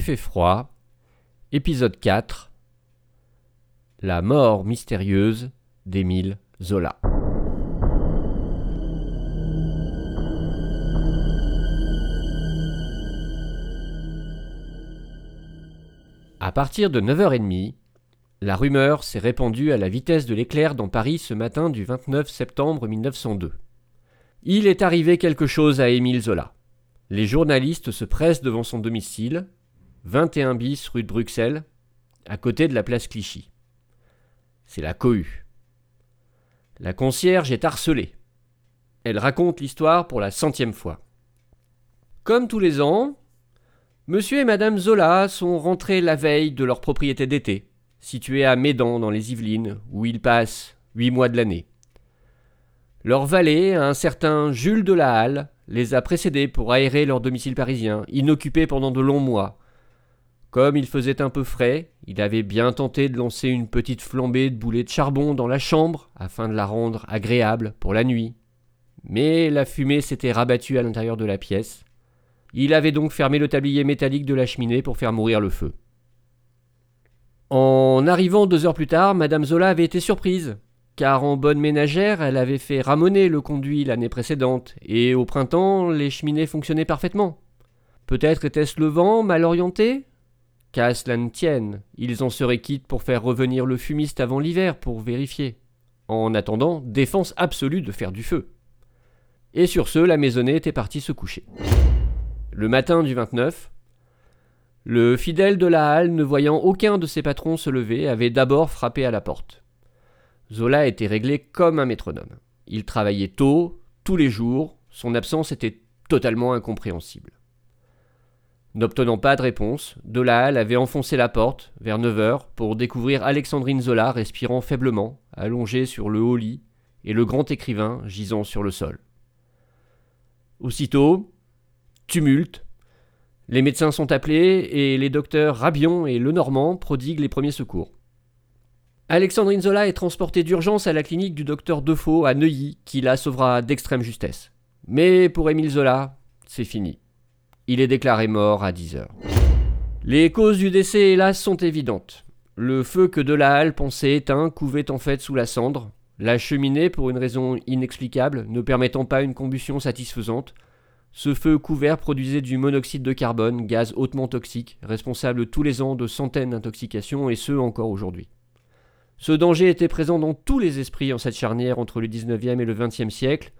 fait froid, épisode 4 La mort mystérieuse d'Émile Zola. À partir de 9h30, la rumeur s'est répandue à la vitesse de l'éclair dans Paris ce matin du 29 septembre 1902. Il est arrivé quelque chose à Émile Zola. Les journalistes se pressent devant son domicile, 21 bis rue de Bruxelles, à côté de la place Clichy. C'est la cohue. La concierge est harcelée. Elle raconte l'histoire pour la centième fois. Comme tous les ans, monsieur et madame Zola sont rentrés la veille de leur propriété d'été, située à Médan dans les Yvelines, où ils passent huit mois de l'année. Leur valet, un certain Jules de la Halle, les a précédés pour aérer leur domicile parisien, inoccupé pendant de longs mois, comme il faisait un peu frais, il avait bien tenté de lancer une petite flambée de boulets de charbon dans la chambre afin de la rendre agréable pour la nuit. Mais la fumée s'était rabattue à l'intérieur de la pièce. Il avait donc fermé le tablier métallique de la cheminée pour faire mourir le feu. En arrivant deux heures plus tard, Madame Zola avait été surprise, car en bonne ménagère, elle avait fait ramoner le conduit l'année précédente, et au printemps, les cheminées fonctionnaient parfaitement. Peut-être était-ce le vent mal orienté? Qu'à tienne, ils en seraient quittes pour faire revenir le fumiste avant l'hiver pour vérifier. En attendant, défense absolue de faire du feu. Et sur ce, la maisonnée était partie se coucher. Le matin du 29, le fidèle de la halle, ne voyant aucun de ses patrons se lever, avait d'abord frappé à la porte. Zola était réglé comme un métronome. Il travaillait tôt, tous les jours, son absence était totalement incompréhensible. N'obtenant pas de réponse, Halle avait enfoncé la porte, vers 9 heures, pour découvrir Alexandrine Zola respirant faiblement, allongée sur le haut lit, et le grand écrivain gisant sur le sol. Aussitôt, tumulte. Les médecins sont appelés et les docteurs Rabion et Lenormand prodiguent les premiers secours. Alexandrine Zola est transportée d'urgence à la clinique du docteur Defoe à Neuilly, qui la sauvera d'extrême justesse. Mais pour Émile Zola, c'est fini. Il est déclaré mort à 10 heures. Les causes du décès, hélas, sont évidentes. Le feu que de la halle pensait éteint couvait en fait sous la cendre. La cheminée, pour une raison inexplicable, ne permettant pas une combustion satisfaisante. Ce feu couvert produisait du monoxyde de carbone, gaz hautement toxique, responsable tous les ans de centaines d'intoxications, et ce encore aujourd'hui. Ce danger était présent dans tous les esprits en cette charnière entre le 19e et le 20e siècle,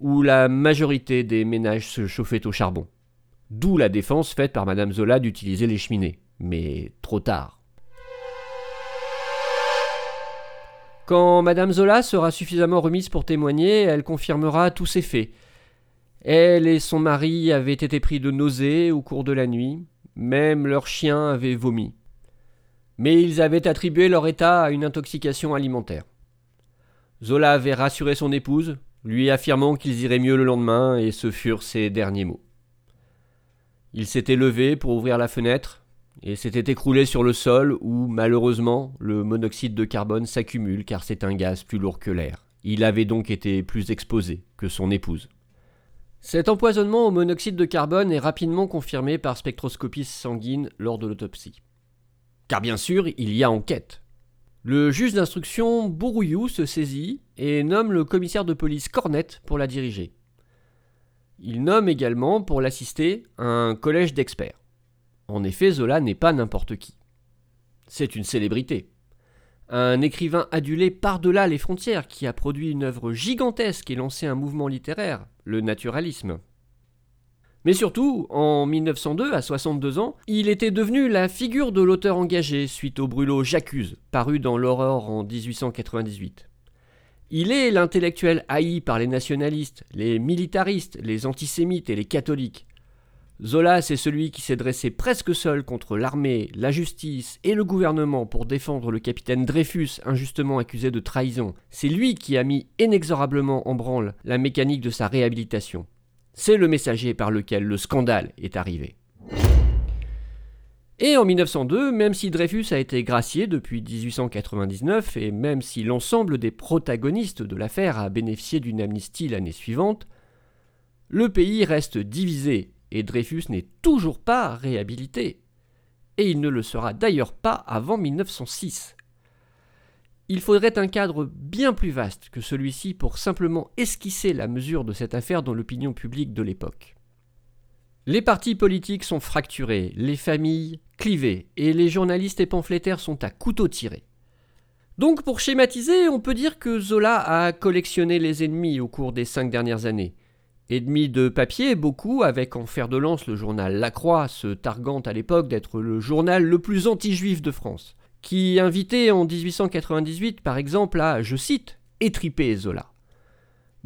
où la majorité des ménages se chauffaient au charbon. D'où la défense faite par Madame Zola d'utiliser les cheminées. Mais trop tard. Quand Madame Zola sera suffisamment remise pour témoigner, elle confirmera tous ces faits. Elle et son mari avaient été pris de nausées au cours de la nuit, même leur chien avait vomi. Mais ils avaient attribué leur état à une intoxication alimentaire. Zola avait rassuré son épouse, lui affirmant qu'ils iraient mieux le lendemain, et ce furent ses derniers mots. Il s'était levé pour ouvrir la fenêtre et s'était écroulé sur le sol où, malheureusement, le monoxyde de carbone s'accumule car c'est un gaz plus lourd que l'air. Il avait donc été plus exposé que son épouse. Cet empoisonnement au monoxyde de carbone est rapidement confirmé par spectroscopie sanguine lors de l'autopsie. Car bien sûr, il y a enquête. Le juge d'instruction Bourouillou se saisit et nomme le commissaire de police Cornette pour la diriger. Il nomme également pour l'assister un collège d'experts. En effet, Zola n'est pas n'importe qui. C'est une célébrité. Un écrivain adulé par-delà les frontières qui a produit une œuvre gigantesque et lancé un mouvement littéraire, le naturalisme. Mais surtout, en 1902, à 62 ans, il était devenu la figure de l'auteur engagé suite au brûlot J'accuse, paru dans l'Aurore en 1898. Il est l'intellectuel haï par les nationalistes, les militaristes, les antisémites et les catholiques. Zola, c'est celui qui s'est dressé presque seul contre l'armée, la justice et le gouvernement pour défendre le capitaine Dreyfus injustement accusé de trahison. C'est lui qui a mis inexorablement en branle la mécanique de sa réhabilitation. C'est le messager par lequel le scandale est arrivé. Et en 1902, même si Dreyfus a été gracié depuis 1899 et même si l'ensemble des protagonistes de l'affaire a bénéficié d'une amnistie l'année suivante, le pays reste divisé et Dreyfus n'est toujours pas réhabilité. et il ne le sera d'ailleurs pas avant 1906. Il faudrait un cadre bien plus vaste que celui-ci pour simplement esquisser la mesure de cette affaire dans l'opinion publique de l'époque. Les partis politiques sont fracturés, les familles clivées, et les journalistes et pamphlétaires sont à couteau tiré. Donc pour schématiser, on peut dire que Zola a collectionné les ennemis au cours des cinq dernières années. Ennemis de papier, beaucoup, avec en fer de lance le journal La Croix, se targuant à l'époque d'être le journal le plus anti-juif de France, qui invitait en 1898 par exemple à, je cite, étriper Zola.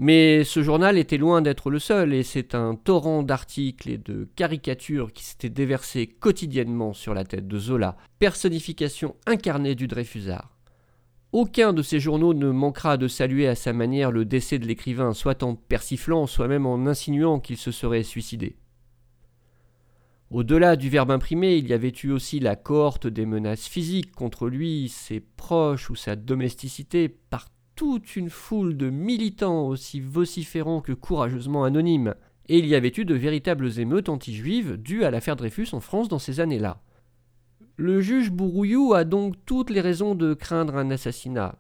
Mais ce journal était loin d'être le seul, et c'est un torrent d'articles et de caricatures qui s'était déversé quotidiennement sur la tête de Zola, personnification incarnée du Dreyfusard. Aucun de ces journaux ne manquera de saluer à sa manière le décès de l'écrivain, soit en persiflant, soit même en insinuant qu'il se serait suicidé. Au-delà du verbe imprimé, il y avait eu aussi la cohorte des menaces physiques contre lui, ses proches ou sa domesticité, par toute une foule de militants aussi vociférants que courageusement anonymes. Et il y avait eu de véritables émeutes anti-juives dues à l'affaire Dreyfus en France dans ces années-là. Le juge Bourouillou a donc toutes les raisons de craindre un assassinat.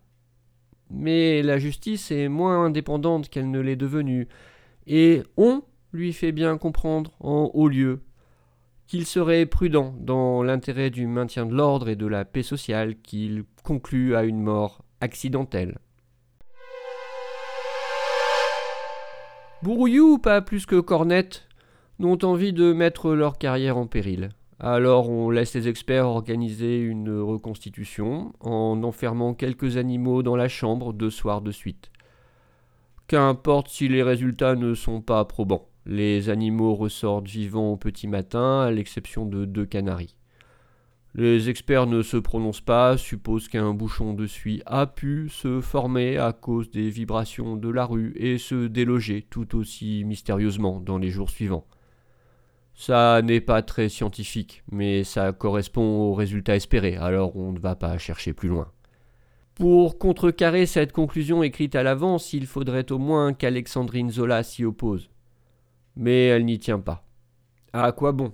Mais la justice est moins indépendante qu'elle ne l'est devenue, et on lui fait bien comprendre en haut lieu qu'il serait prudent dans l'intérêt du maintien de l'ordre et de la paix sociale qu'il conclut à une mort accidentelle. Bourouillou, pas plus que Cornette, n'ont envie de mettre leur carrière en péril. Alors on laisse les experts organiser une reconstitution en enfermant quelques animaux dans la chambre deux soirs de suite. Qu'importe si les résultats ne sont pas probants. Les animaux ressortent vivants au petit matin, à l'exception de deux canaris. Les experts ne se prononcent pas, supposent qu'un bouchon de suie a pu se former à cause des vibrations de la rue et se déloger tout aussi mystérieusement dans les jours suivants. Ça n'est pas très scientifique, mais ça correspond au résultat espéré, alors on ne va pas chercher plus loin. Pour contrecarrer cette conclusion écrite à l'avance, il faudrait au moins qu'Alexandrine Zola s'y oppose. Mais elle n'y tient pas. À quoi bon?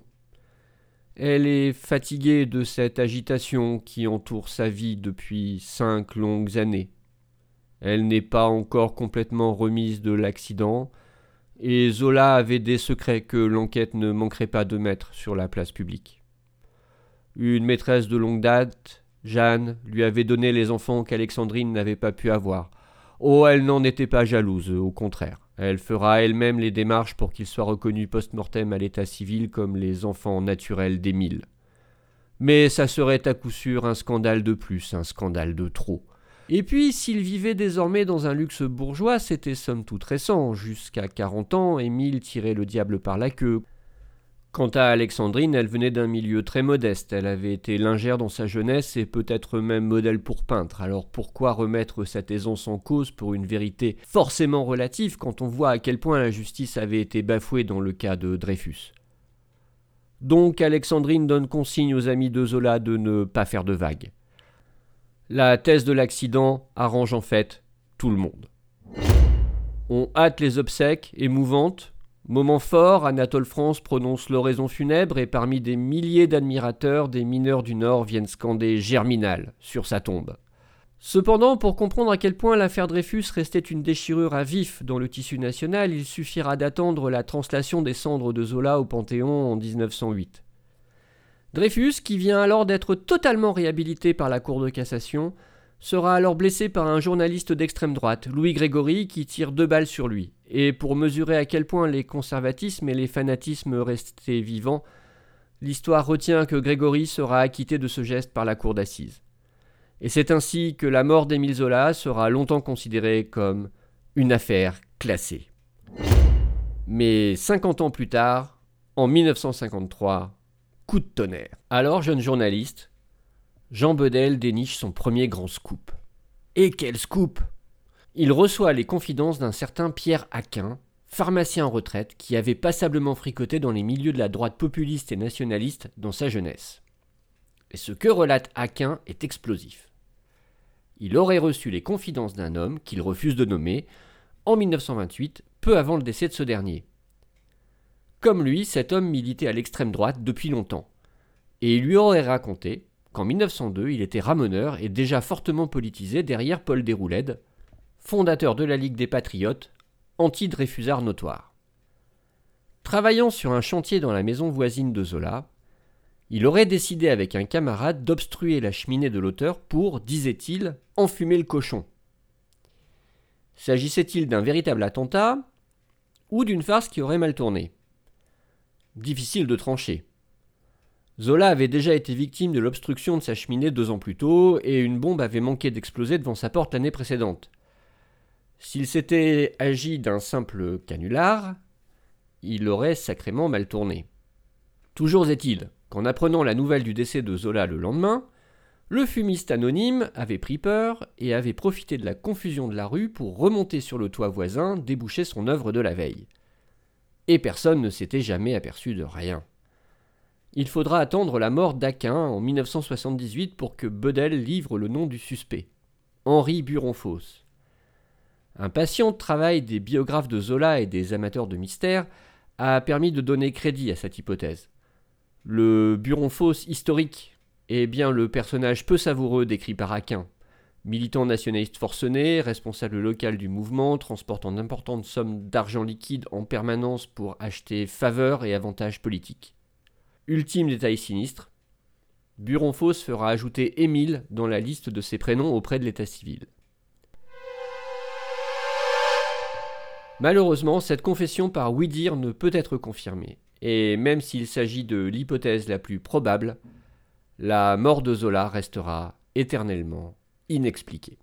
Elle est fatiguée de cette agitation qui entoure sa vie depuis cinq longues années. Elle n'est pas encore complètement remise de l'accident, et Zola avait des secrets que l'enquête ne manquerait pas de mettre sur la place publique. Une maîtresse de longue date, Jeanne, lui avait donné les enfants qu'Alexandrine n'avait pas pu avoir. Oh, elle n'en était pas jalouse, au contraire. Elle fera elle-même les démarches pour qu'ils soient reconnus post-mortem à l'état civil comme les enfants naturels d'Émile. Mais ça serait à coup sûr un scandale de plus, un scandale de trop. Et puis, s'il vivait désormais dans un luxe bourgeois, c'était somme toute récent. Jusqu'à 40 ans, Émile tirait le diable par la queue. Quant à Alexandrine, elle venait d'un milieu très modeste. Elle avait été lingère dans sa jeunesse et peut-être même modèle pour peintre. Alors pourquoi remettre cette aisance en cause pour une vérité forcément relative quand on voit à quel point la justice avait été bafouée dans le cas de Dreyfus? Donc Alexandrine donne consigne aux amis de Zola de ne pas faire de vagues. La thèse de l'accident arrange en fait tout le monde. On hâte les obsèques émouvantes. Moment fort, Anatole France prononce l'oraison funèbre et parmi des milliers d'admirateurs, des mineurs du Nord viennent scander Germinal sur sa tombe. Cependant, pour comprendre à quel point l'affaire Dreyfus restait une déchirure à vif dans le tissu national, il suffira d'attendre la translation des cendres de Zola au Panthéon en 1908. Dreyfus, qui vient alors d'être totalement réhabilité par la Cour de cassation, sera alors blessé par un journaliste d'extrême droite, Louis Grégory, qui tire deux balles sur lui. Et pour mesurer à quel point les conservatismes et les fanatismes restaient vivants, l'histoire retient que Grégory sera acquitté de ce geste par la cour d'assises. Et c'est ainsi que la mort d'Émile Zola sera longtemps considérée comme une affaire classée. Mais 50 ans plus tard, en 1953, Coup de tonnerre. Alors, jeune journaliste, Jean Bedel déniche son premier grand scoop. Et quel scoop Il reçoit les confidences d'un certain Pierre Aquin, pharmacien en retraite, qui avait passablement fricoté dans les milieux de la droite populiste et nationaliste dans sa jeunesse. Et ce que relate Aquin est explosif. Il aurait reçu les confidences d'un homme qu'il refuse de nommer en 1928, peu avant le décès de ce dernier. Comme lui, cet homme militait à l'extrême droite depuis longtemps. et il lui aurait raconté qu'en 1902, il était ramoneur et déjà fortement politisé derrière Paul Déroulède, fondateur de la Ligue des Patriotes, anti-Dreyfusard notoire. Travaillant sur un chantier dans la maison voisine de Zola, il aurait décidé avec un camarade d'obstruer la cheminée de l'auteur pour, disait-il, enfumer le cochon. S'agissait-il d'un véritable attentat ou d'une farce qui aurait mal tourné? Difficile de trancher. Zola avait déjà été victime de l'obstruction de sa cheminée deux ans plus tôt, et une bombe avait manqué d'exploser devant sa porte l'année précédente. S'il s'était agi d'un simple canular, il aurait sacrément mal tourné. Toujours est-il qu'en apprenant la nouvelle du décès de Zola le lendemain, le fumiste anonyme avait pris peur et avait profité de la confusion de la rue pour remonter sur le toit voisin déboucher son œuvre de la veille. Et personne ne s'était jamais aperçu de rien. Il faudra attendre la mort d'Aquin en 1978 pour que Bedel livre le nom du suspect, Henri Buronfos. Un patient travail des biographes de Zola et des amateurs de mystère a permis de donner crédit à cette hypothèse. Le Buronfos historique est bien le personnage peu savoureux décrit par Aquin. Militant nationaliste forcené, responsable local du mouvement, transportant d'importantes sommes d'argent liquide en permanence pour acheter faveurs et avantages politiques. Ultime détail sinistre, Buronfos fera ajouter Émile dans la liste de ses prénoms auprès de l'état civil. Malheureusement, cette confession par oui-dire ne peut être confirmée, et même s'il s'agit de l'hypothèse la plus probable, la mort de Zola restera éternellement inexpliquée.